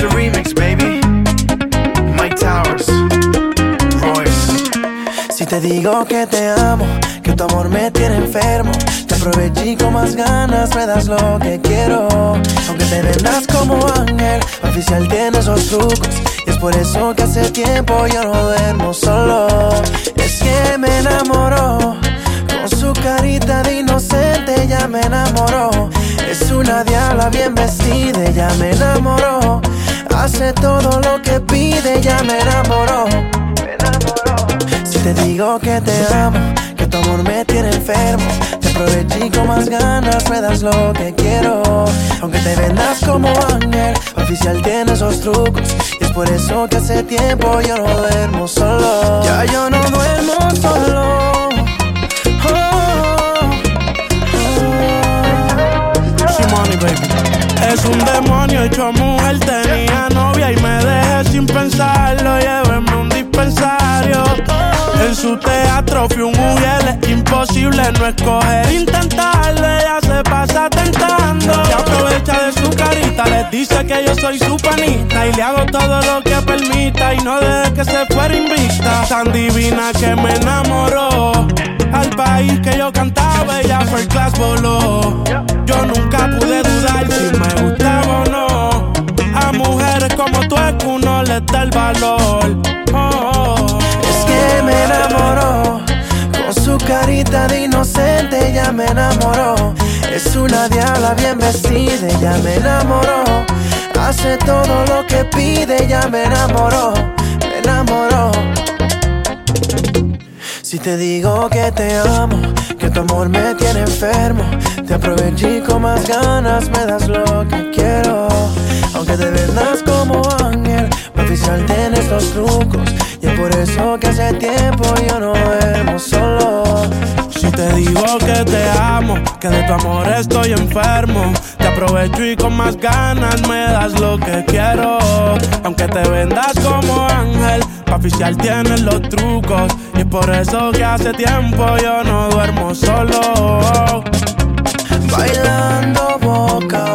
The remix, baby. Mike Towers. Si te digo que te amo, que tu amor me tiene enfermo, te aproveché con más ganas, me das lo que quiero. Aunque te vendas como ángel, oficial tiene esos trucos. Y es por eso que hace tiempo yo no duermo solo. Es que me enamoró, con su carita de inocente ya me enamoró. Es una diabla bien vestida, ya me enamoró. Hace todo lo que pide, ya me enamoró. Me enamoró. Si te digo que te amo, que tu amor me tiene enfermo, te aproveché con más ganas, me das lo que quiero. Aunque te vendas como ángel, oficial tiene esos trucos. Y es por eso que hace tiempo yo no duermo solo. Ya yo no duermo solo. Es un demonio hecho mujer, tenía novia y me dejé sin pensarlo. Llévenme un dispensario. En su teatro fui un mujer, es imposible no escoger. Intentarlo, ella se pasa tentando. Se aprovecha de su carita, les dice que yo soy su panita. Y le hago todo lo que permita y no deje que se fuera invicta. Tan divina que me enamoró. Al país que yo cantaba, ella fue el class voló. Yo nunca pude dudar si me gustaba o no. A mujeres como tú es que uno les da el valor. Oh, Que me enamoró, con su carita de inocente ya me enamoró. Es una diabla bien vestida, ya me enamoró. Hace todo lo que pide, ya me enamoró, me enamoró. Si te digo que te amo, que tu amor me tiene enfermo, te aproveché con más ganas, me das lo que quiero. Aunque te vendas como ángel, mi oficial tiene estos trucos. Y es por eso que hace tiempo yo no duermo solo. Si te digo que te amo, que de tu amor estoy enfermo, te aprovecho y con más ganas me das lo que quiero. Aunque te vendas como ángel, pa' oficial tienes los trucos. Y es por eso que hace tiempo yo no duermo solo. Bailando boca,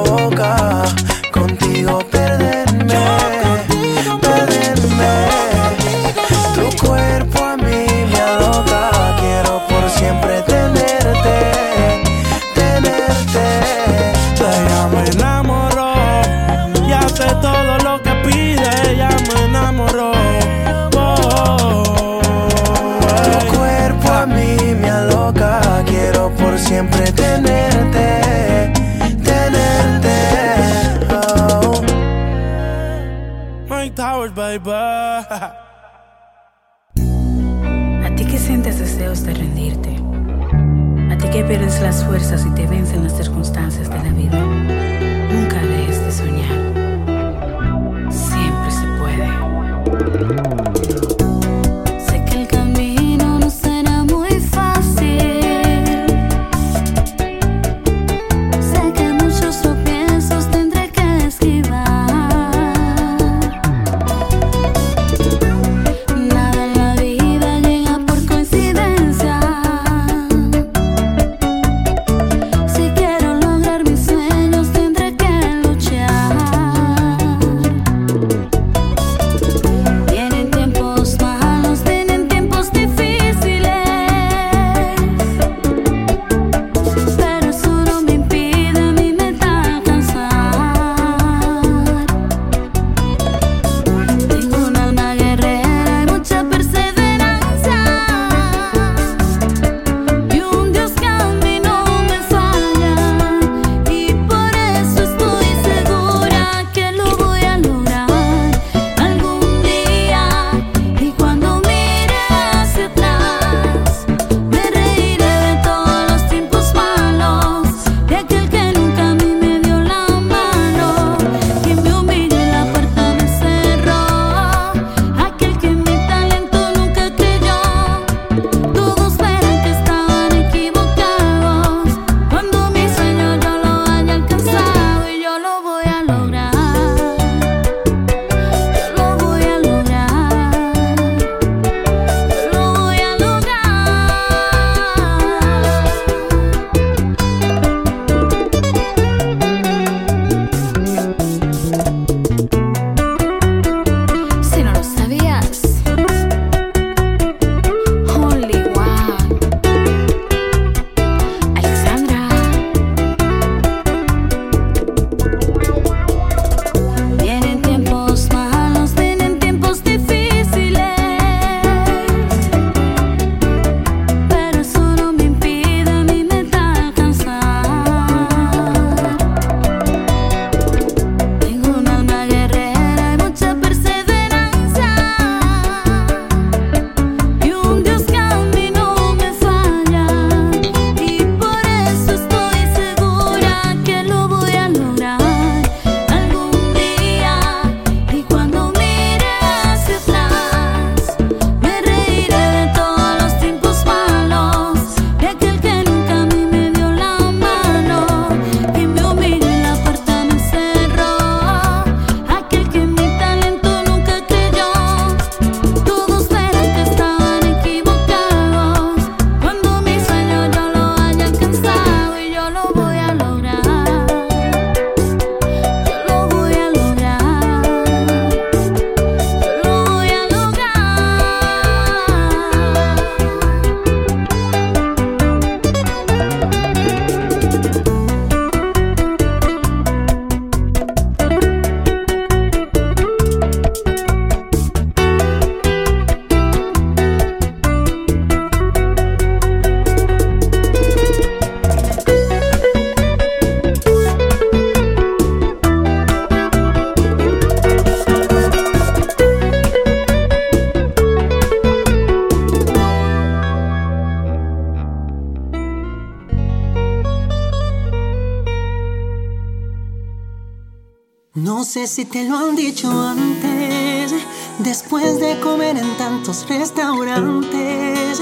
Si te lo han dicho antes, después de comer en tantos restaurantes,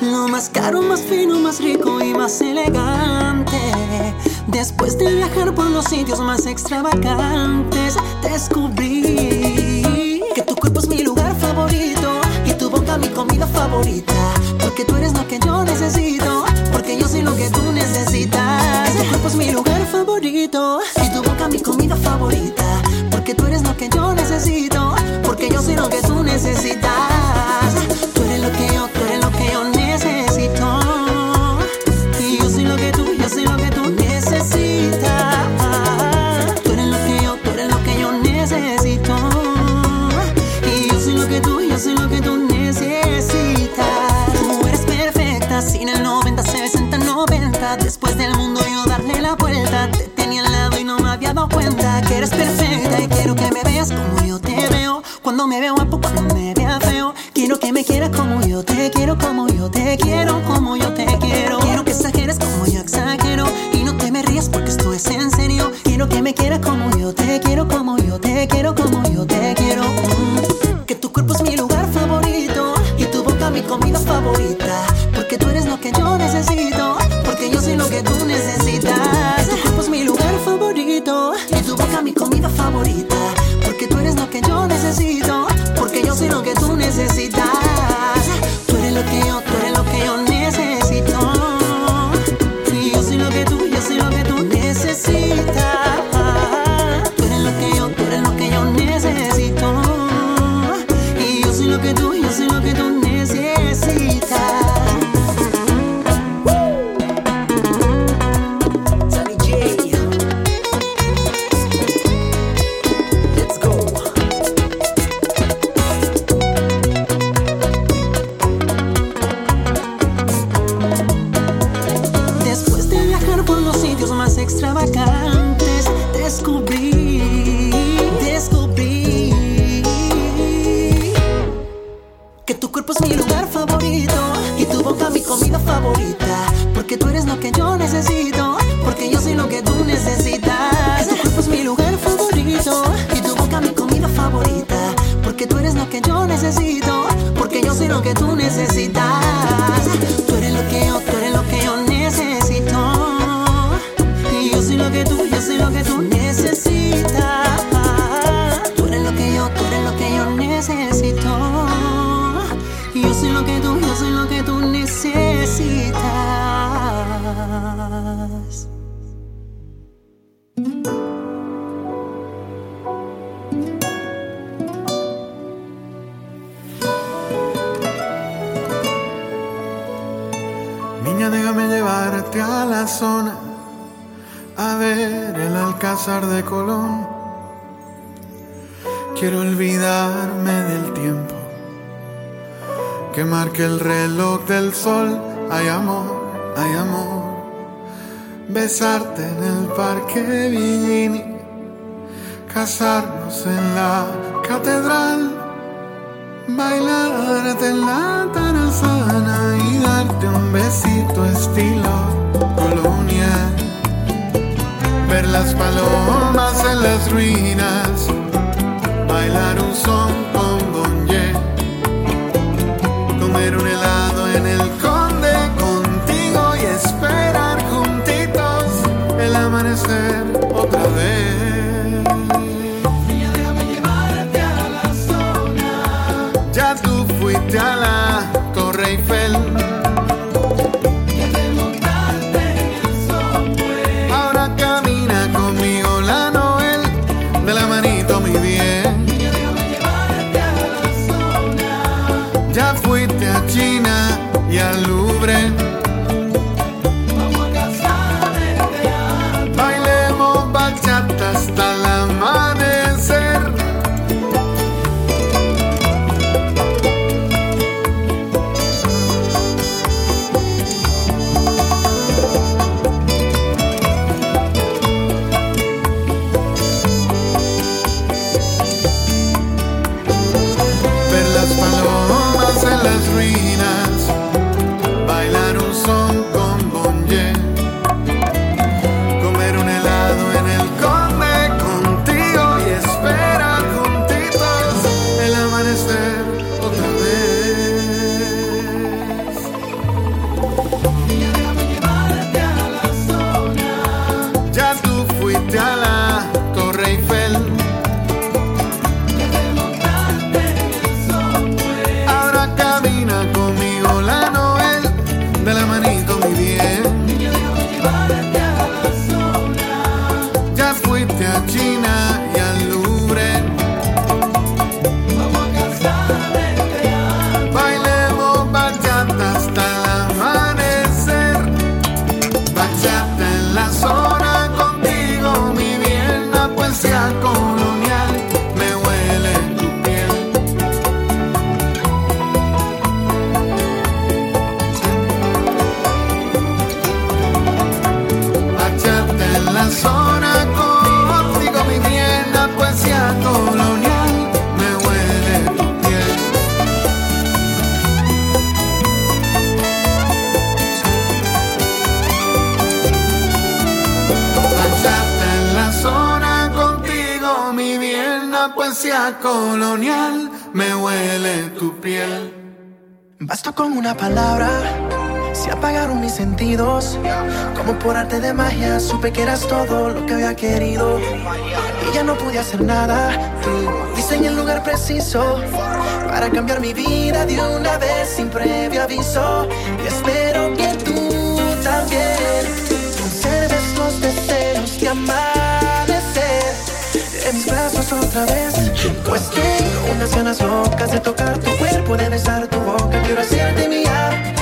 lo más caro, más fino, más rico y más elegante. Después de viajar por los sitios más extravagantes, descubrí necesito, porque yo sé lo que tú necesitas. déjame llevarte a la zona, a ver el alcázar de Colón. Quiero olvidarme del tiempo que marque el reloj del sol. Hay amor, hay amor. Besarte en el parque Villini, casarnos en la catedral Bailarte la tarazana y darte un besito estilo colonia. Ver las palomas en las ruinas, bailar un son con gonye, comer un helado en el palabra se apagaron mis sentidos. Como por arte de magia, supe que eras todo lo que había querido. Y ya no pude hacer nada. Tú diseñé el lugar preciso para cambiar mi vida de una vez sin previo aviso. Y espero que tú también conserves los deseos de amar mis brazos otra vez. Pues tengo unas ganas locas de tocar tu cuerpo, de besar tu boca. Quiero hacerte mía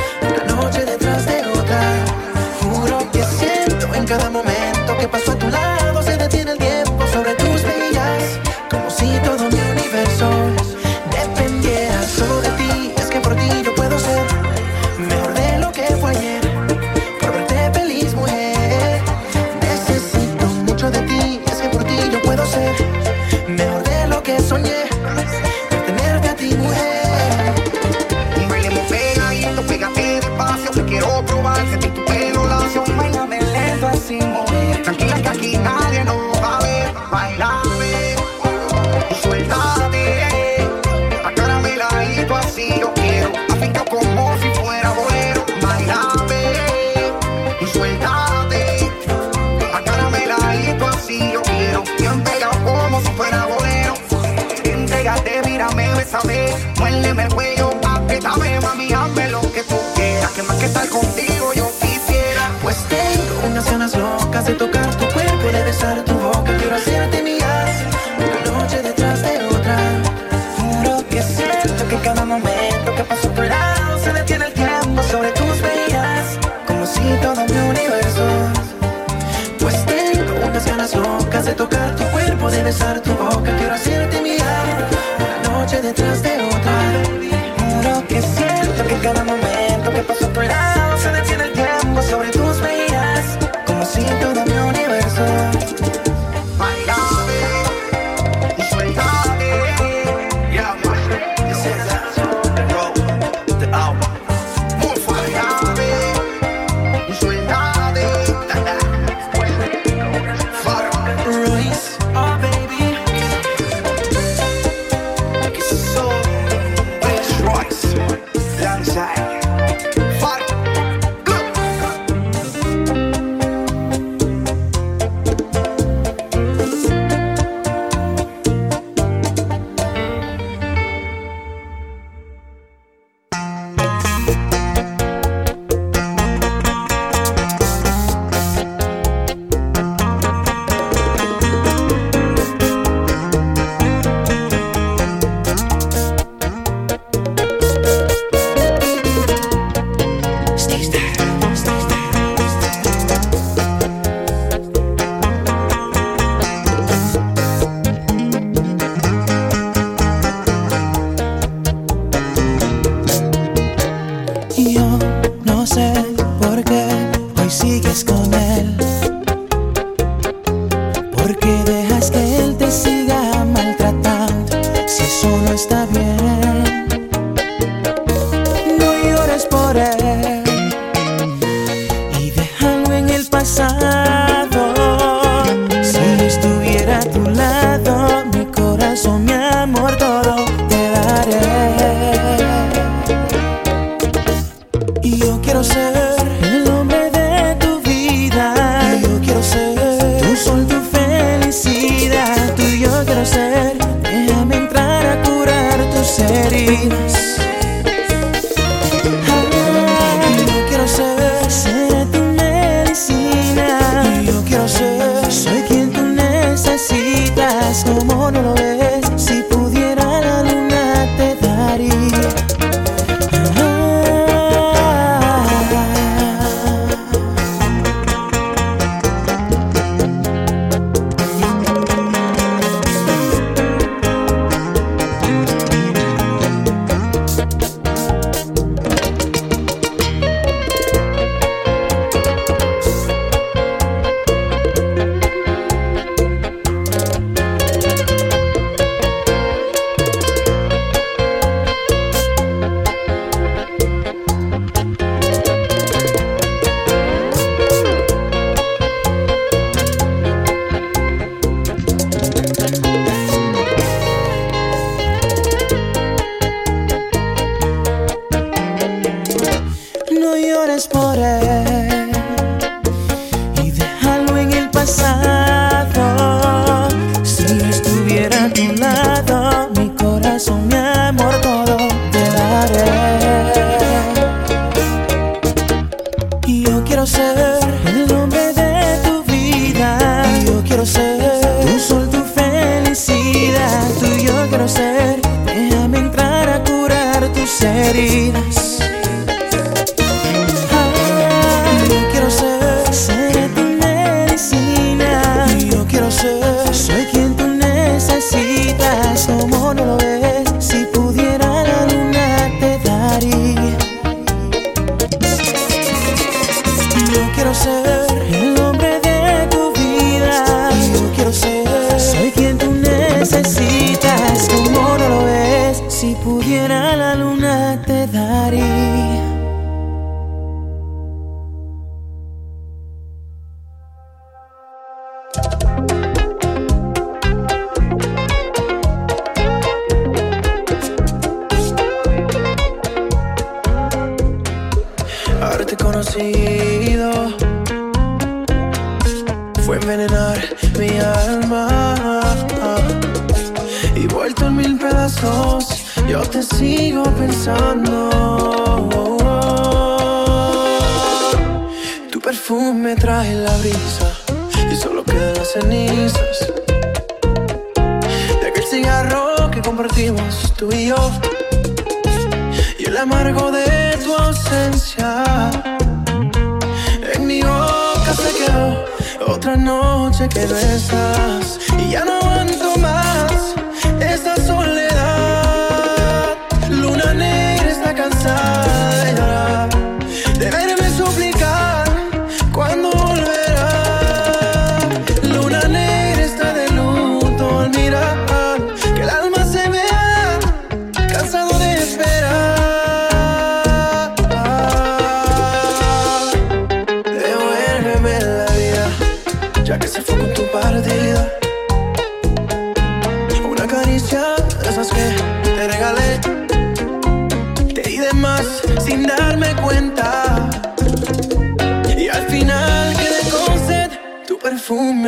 otra noche que no estás. Y ya no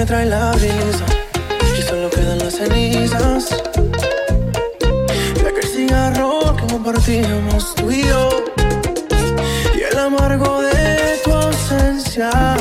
trae la brisa y solo quedan las cenizas de aquel cigarro que compartíamos tú y y el amargo de tu ausencia.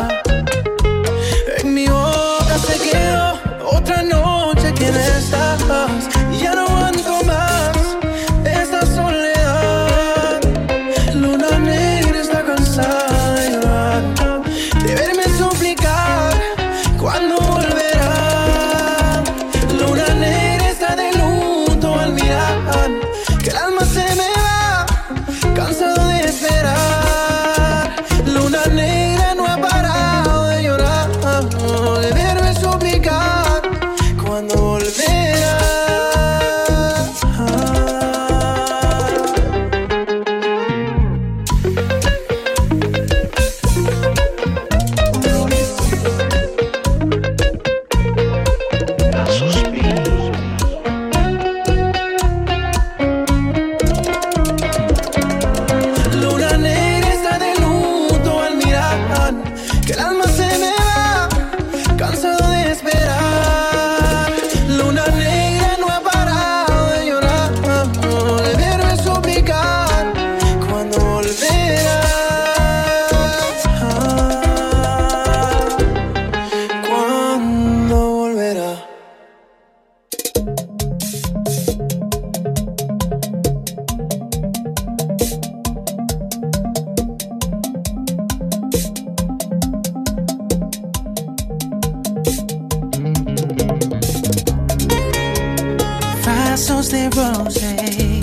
de rosé,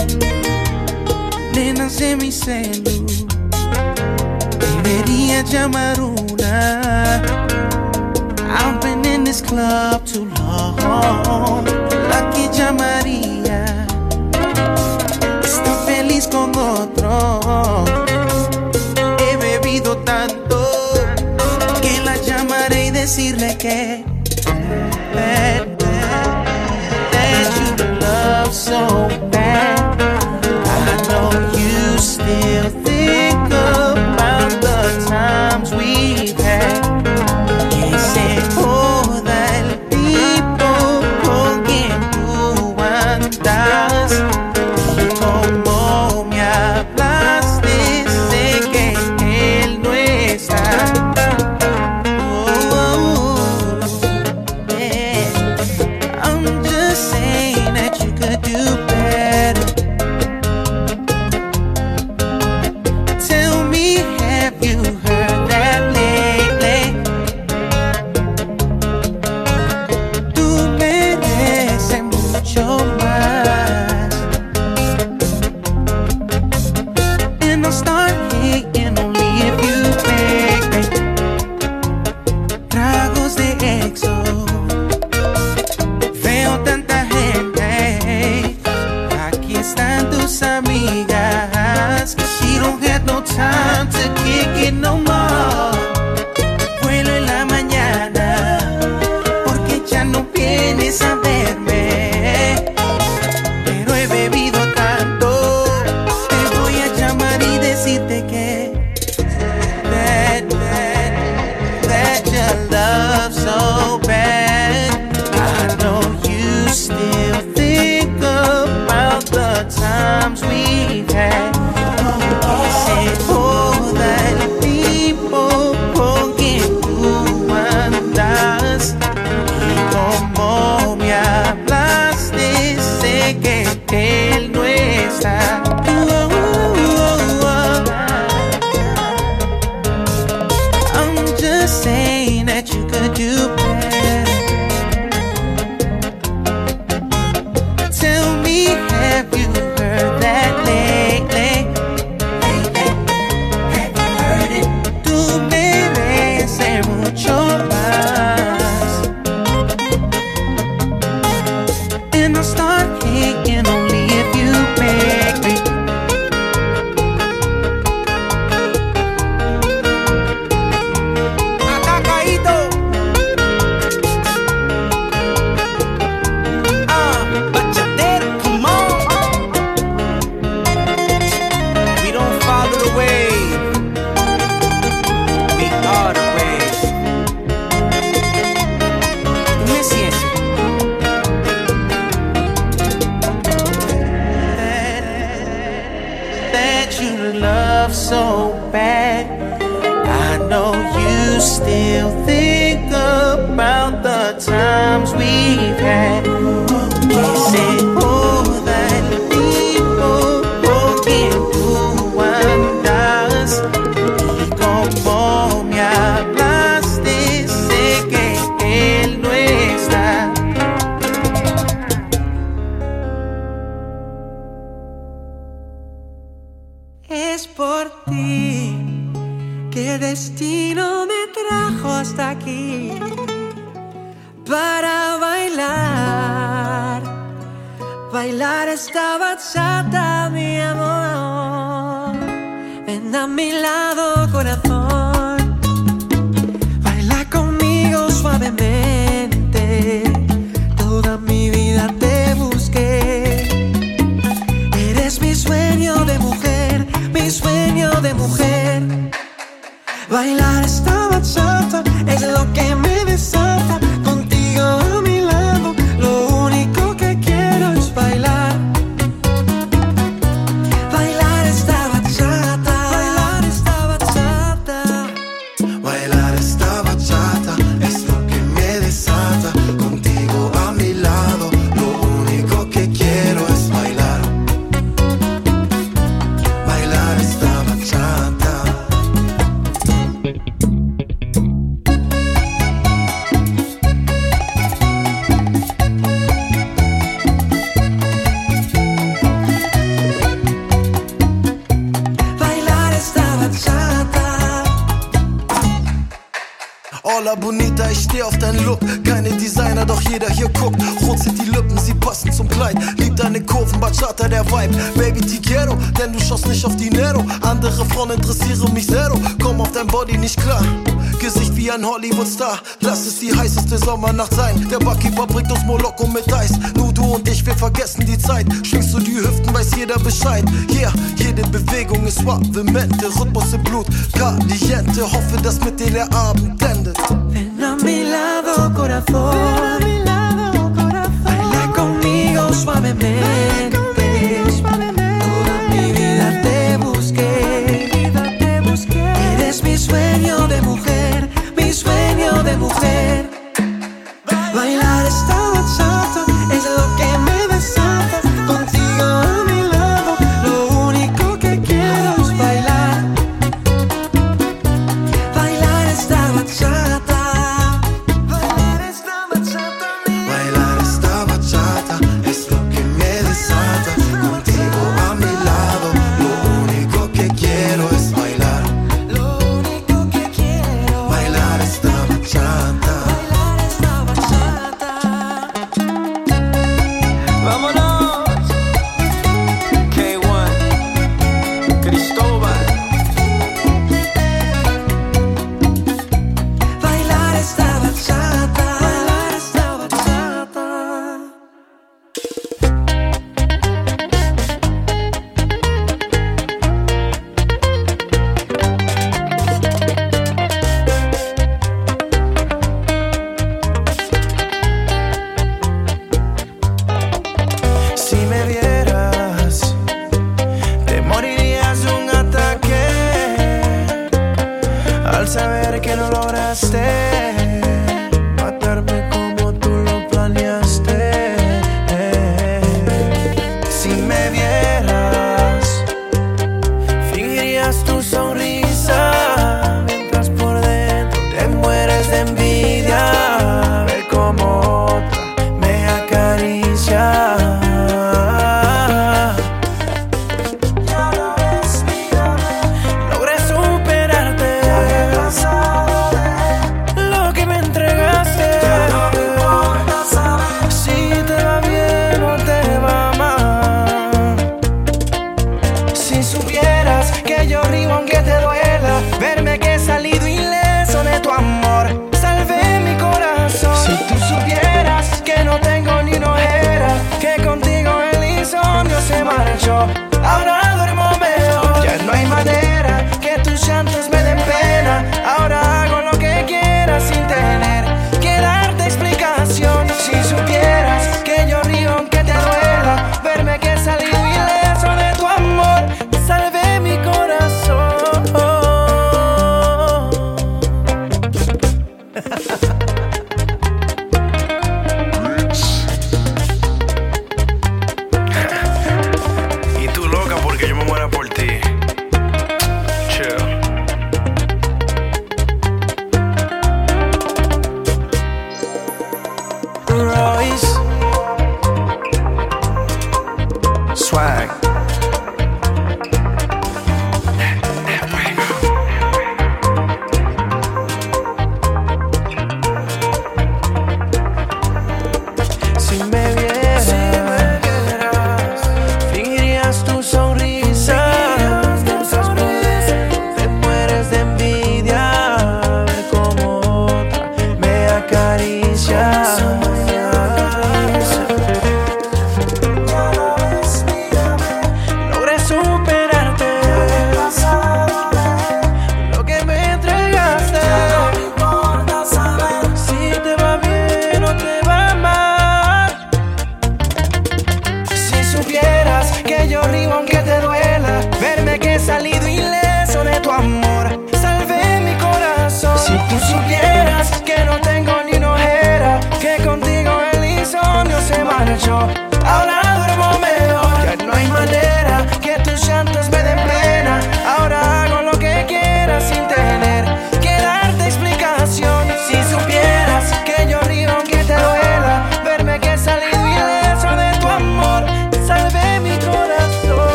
de mi celu. Debería llamar una. I've been in this club too long. La que llamaría está feliz con otro. He bebido tanto que la llamaré y decirle que so bad. I know you still. ela bonita ich steh auf deinen Look. Keine Designer, doch jeder hier guckt. Rot sind die Lippen, sie passen zum Kleid. Lieb deine Kurven, Bachata, der Vibe. Baby, quiero, denn du schaust nicht auf Dinero. Andere Frauen interessieren mich zero. Komm auf dein Body nicht klar. Gesicht wie ein Hollywood-Star. Lass es die heißeste Sommernacht sein. Der Barkeeper bringt uns Moloko mit Eis. Nur du und ich, wir vergessen die Zeit. Schwingst du die Hüften, weiß jeder Bescheid. Yeah, jede Bewegung ist suavemente. Rhythmus im Blut, caliente. Hoffe, dass mit dir der Abend endet. Ven a mi lado, corazón. Baila conmigo suavemente.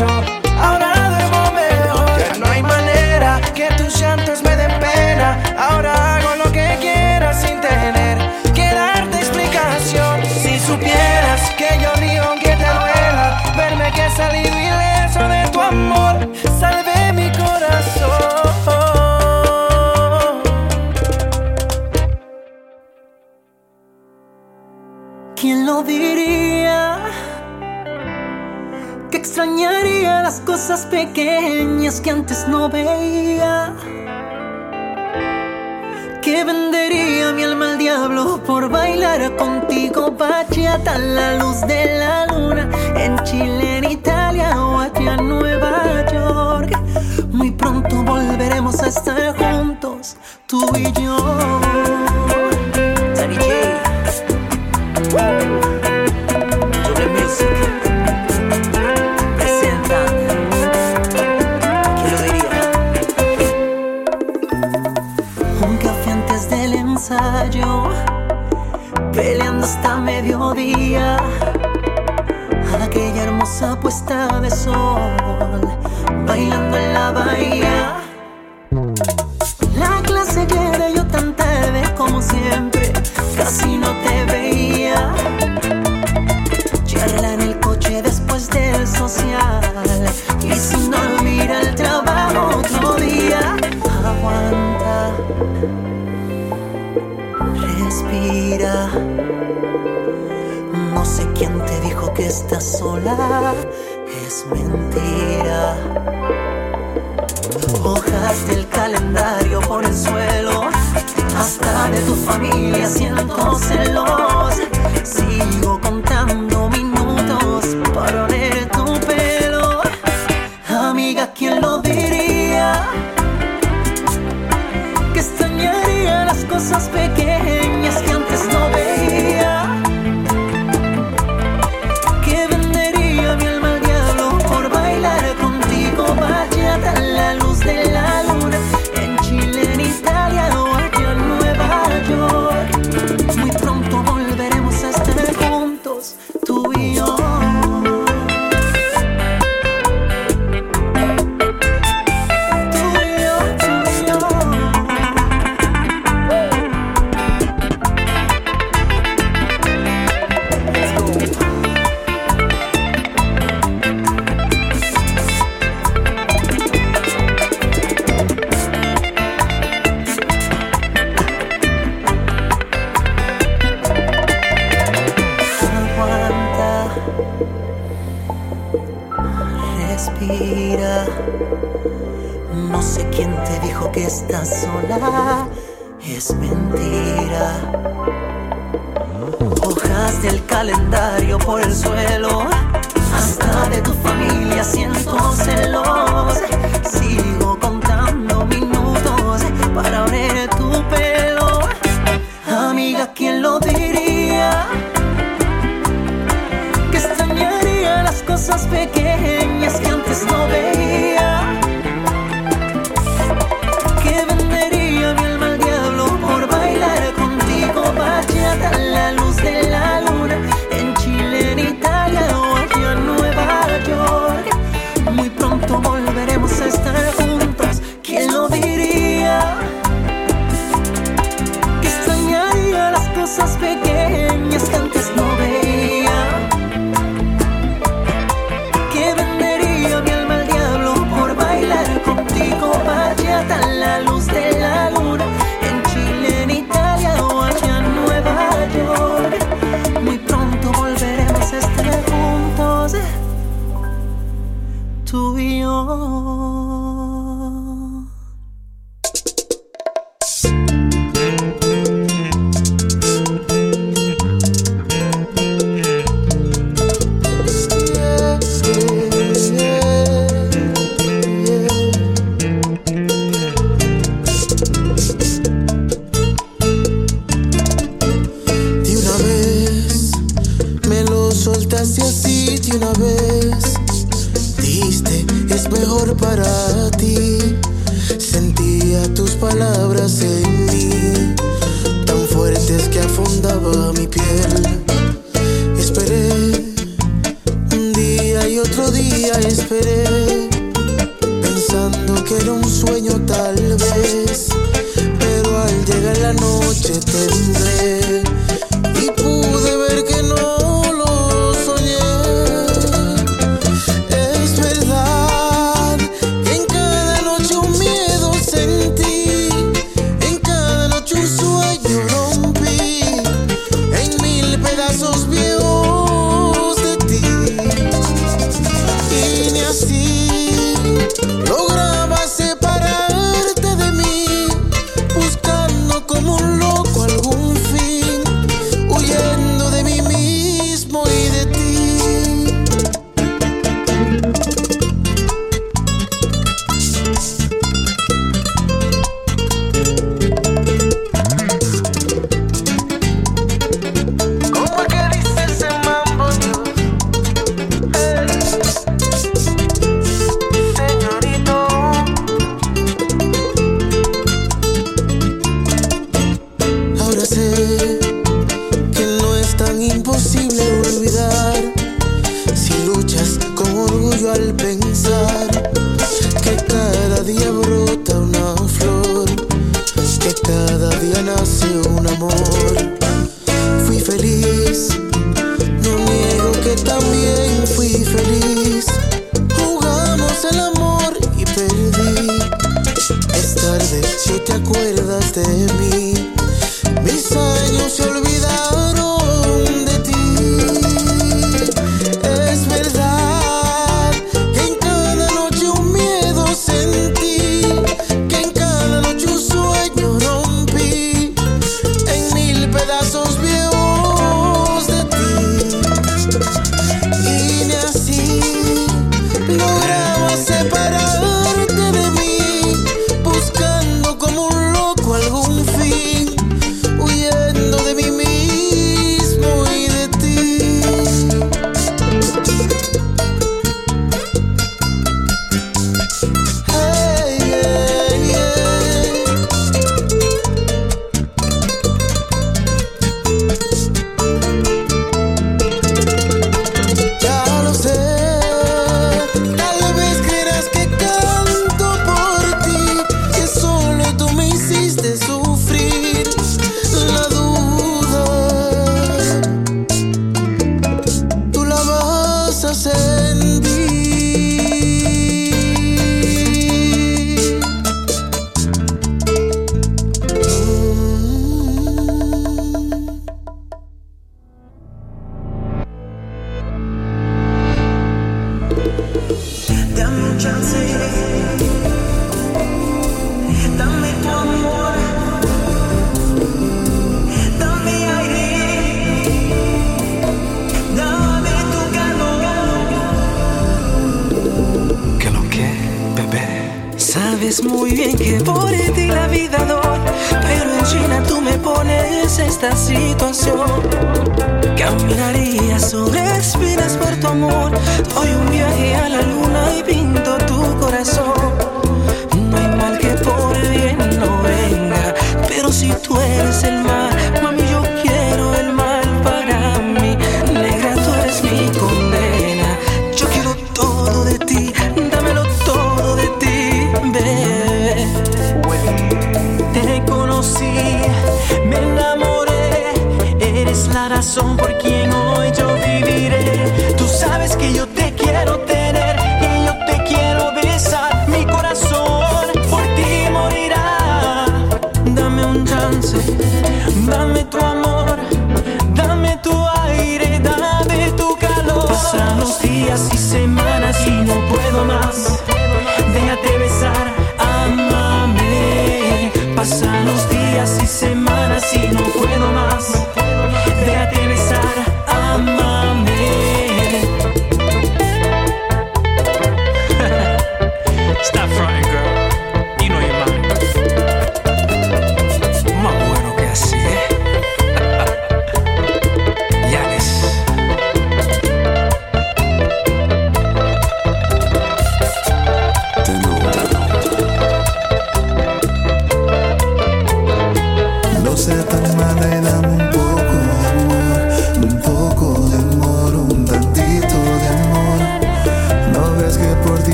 top pequeñas que antes no veía. Que vendería mi alma al diablo por bailar contigo, bachata a la luz de la luna. En Chile, en Italia o allá en Nueva York. Muy pronto volveremos a estar juntos, tú y yo. Daddy J. hasta mediodía. a Aquella hermosa puesta de sol, bailando en la bahía. La clase que era yo tan tarde como siempre, casi no te veía. que estás sola es mentira. Hojas del calendario por el suelo, hasta de tu familia siento celos. Sigo contigo palabras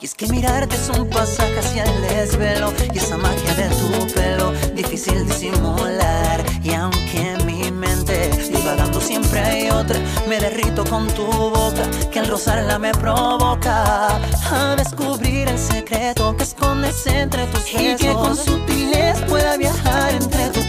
Y es que mirarte es un pasaje hacia el desvelo y esa magia de tu pelo, difícil disimular. Y aunque mi mente divagando siempre hay otra, me derrito con tu boca que al rozarla me provoca. A descubrir el secreto que escondes entre tus besos y que con sutilez pueda viajar entre tus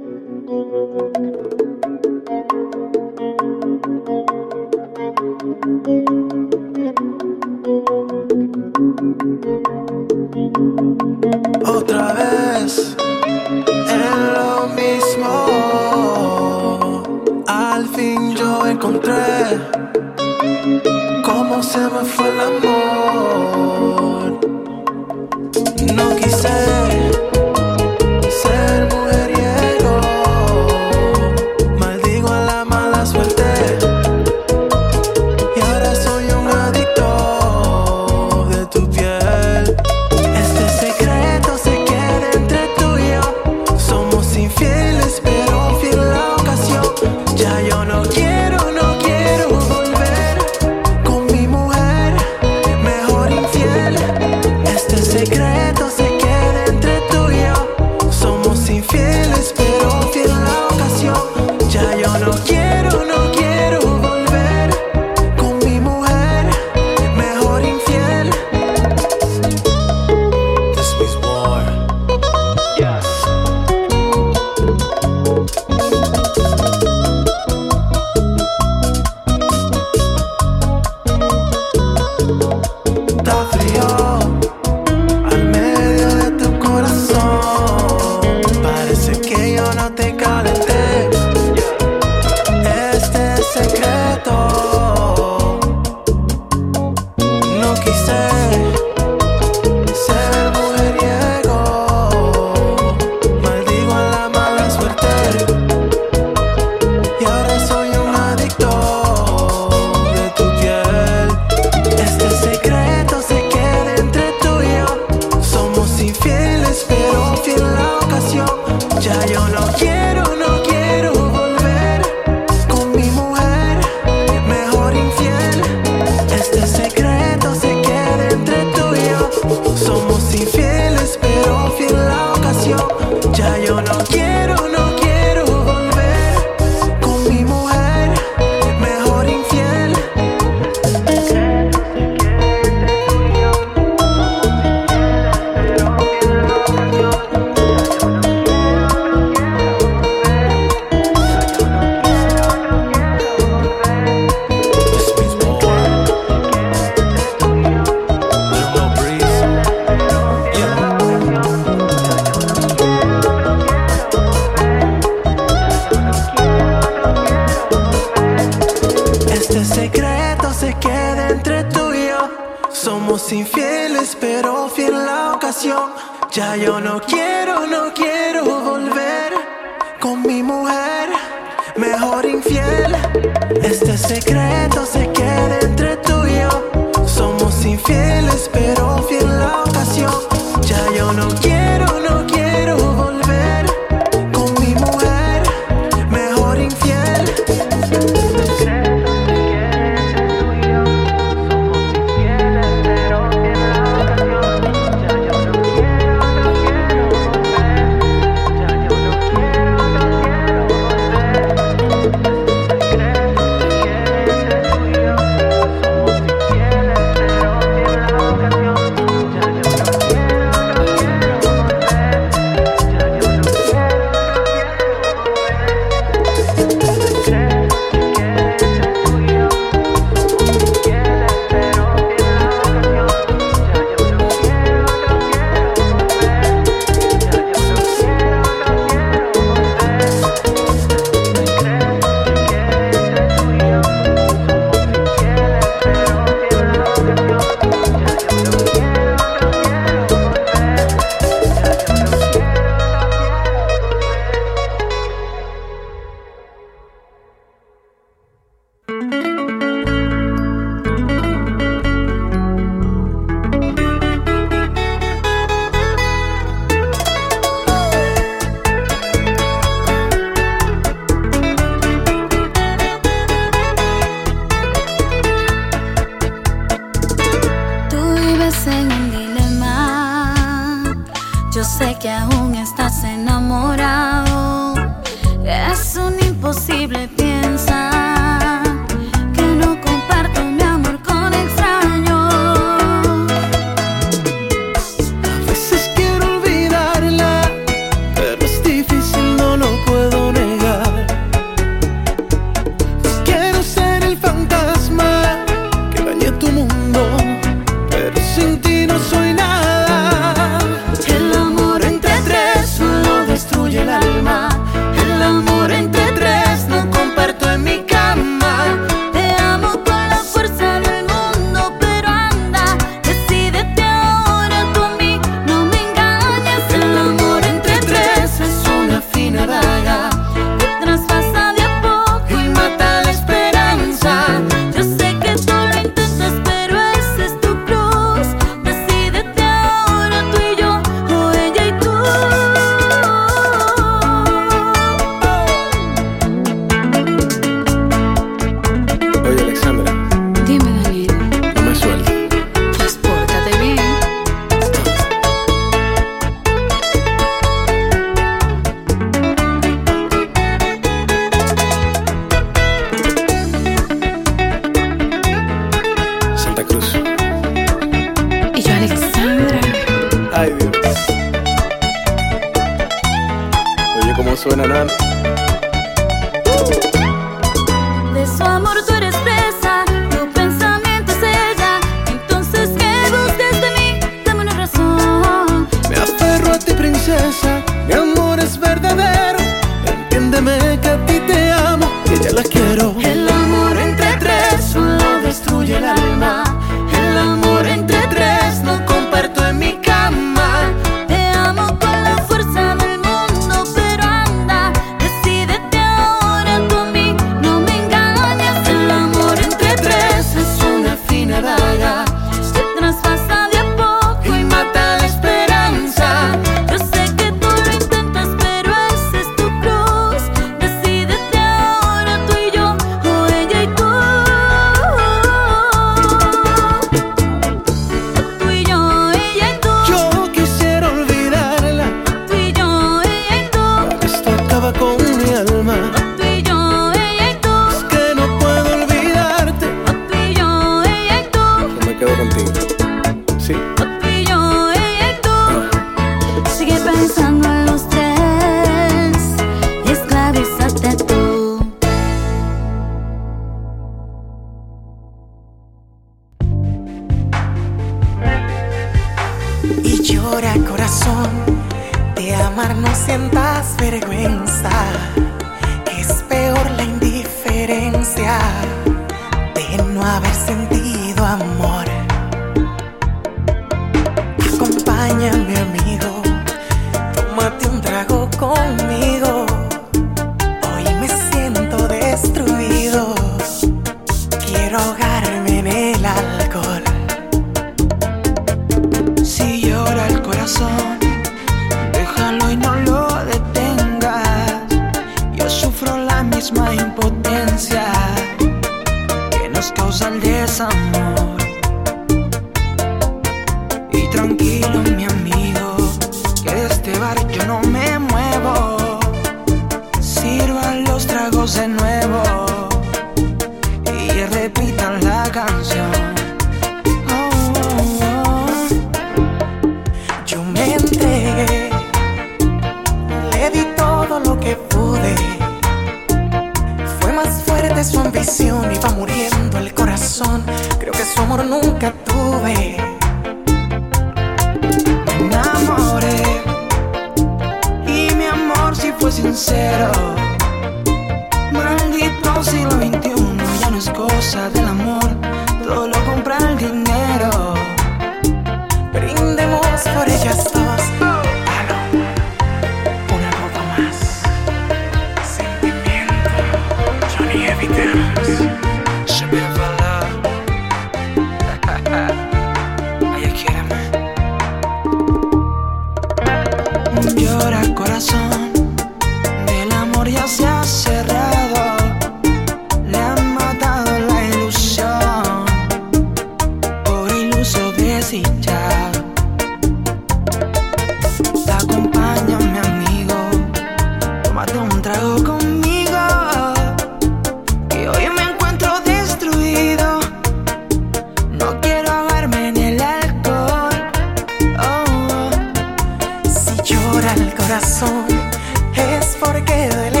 es porque duele.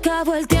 Acabó el tiempo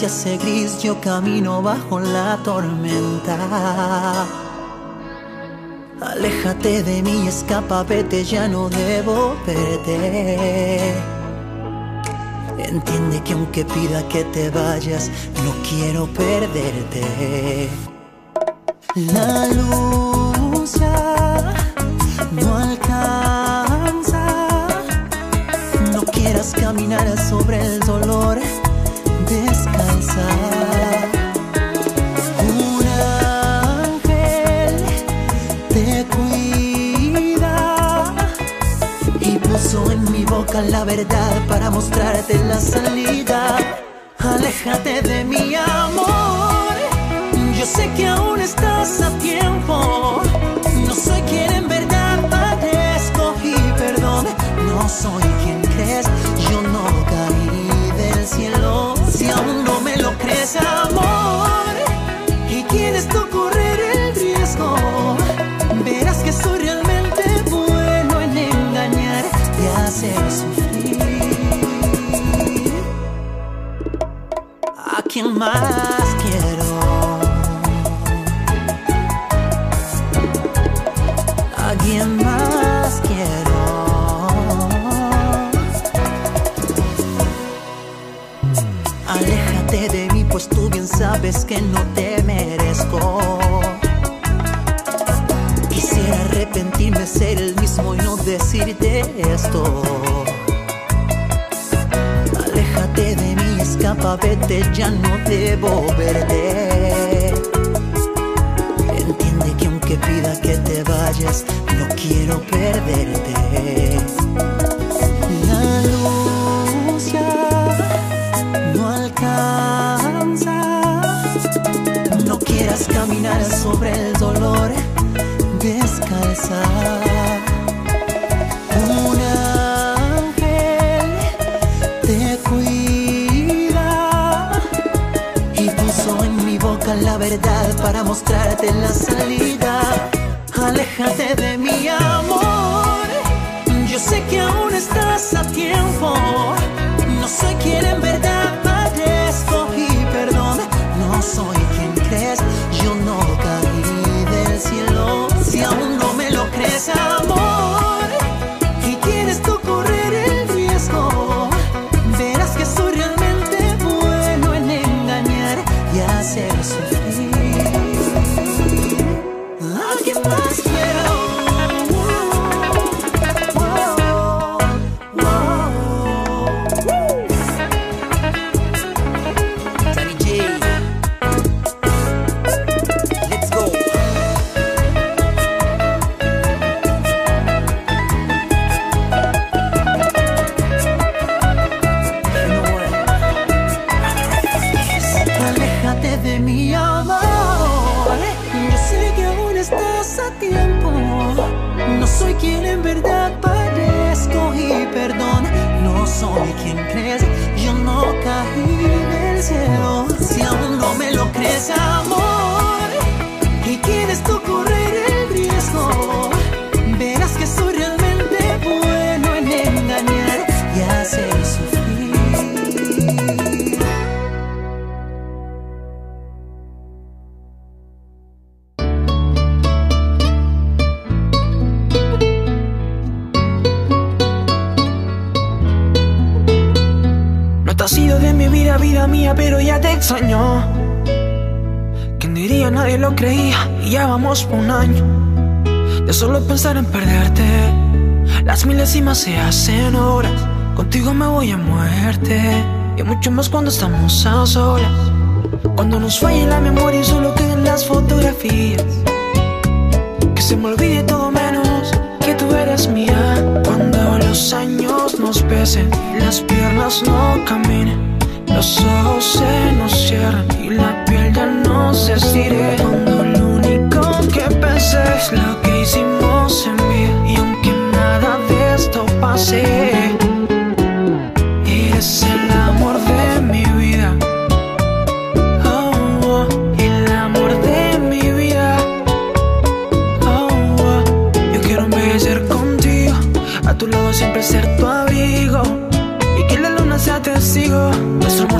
se hace gris, yo camino bajo la tormenta. Aléjate de mí, escapapete, ya no debo verte. Entiende que aunque pida que te vayas, no quiero perderte. La luz ¿A quién más quiero? ¿A quién más quiero? Aléjate de mí, pues tú bien sabes que no te decirte esto. Aléjate de mí, escapa, vete, ya no debo verte. Entiende que aunque pida que te vayas, no quiero perderte. La luz ya no alcanza. No quieras caminar sobre el dolor descalza. Para mostrarte la salida. Aléjate de mi amor. Yo sé que aún estás a tiempo. No soy quien en verdad extrañó. ¿Quién diría? Nadie lo creía y ya vamos por un año. De solo pensar en perderte, las milésimas se hacen horas. Contigo me voy a muerte y mucho más cuando estamos a solas. Cuando nos falle la memoria y solo queden las fotografías. Que se me olvide todo menos que tú eres mía. Cuando los años nos pesen las piernas no caminen, los ojos se nos cierran y la piel ya no se estire. Cuando lo único que pensé es lo que hicimos en vida y aunque nada de esto pase, eres el amor de mi vida. Oh, oh, el amor de mi vida. Oh, oh, yo quiero envejecer contigo, a tu lado siempre ser tu abrigo y que la luna sea testigo.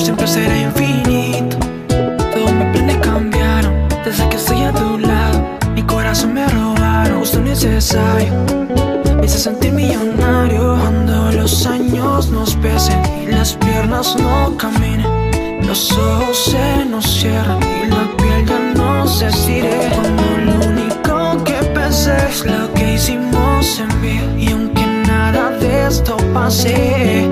Siempre será infinito. Todos mis planes cambiaron desde que estoy a tu lado. Mi corazón me robaron, justo necesario. Me hice sentir millonario cuando los años nos pesen y las piernas no caminen. Los ojos se nos cierran y la piel ya no se estire. Cuando lo único que pensé es lo que hicimos en vida. Y aunque nada de esto pase,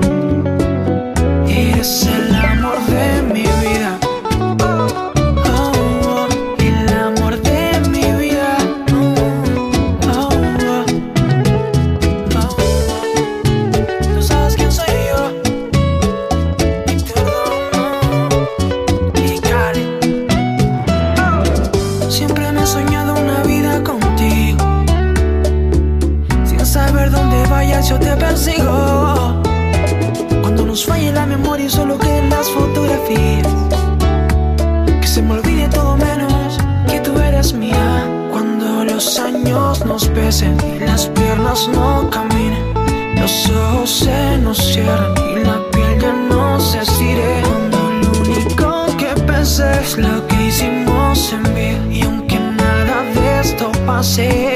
esto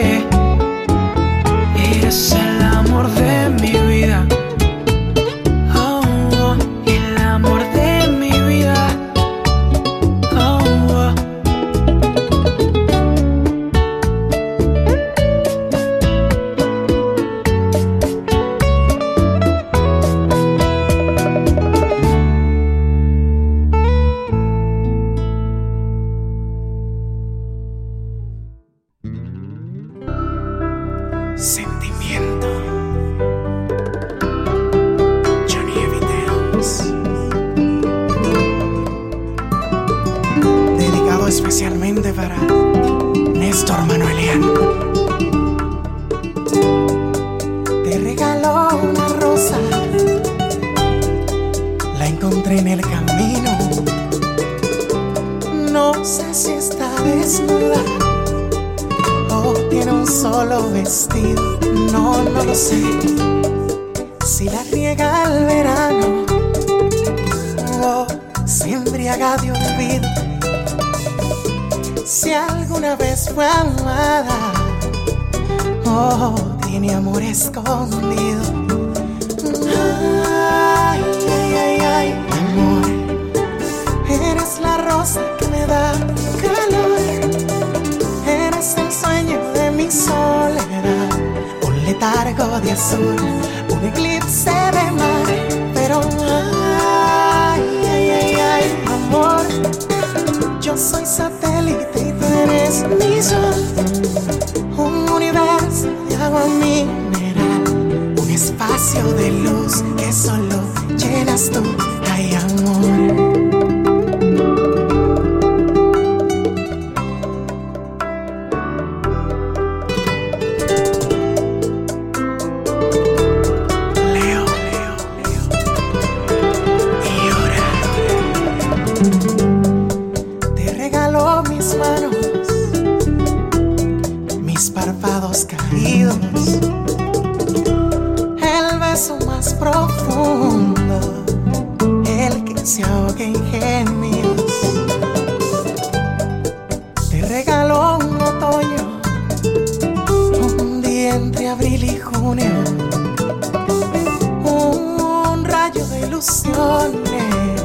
un rayo de ilusiones,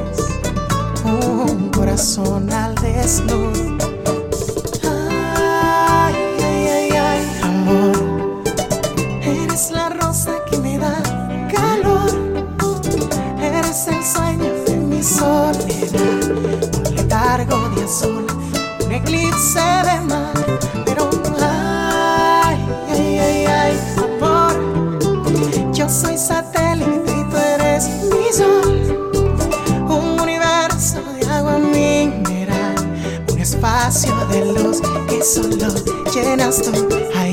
un corazón al desnudo. llenas tú. stop?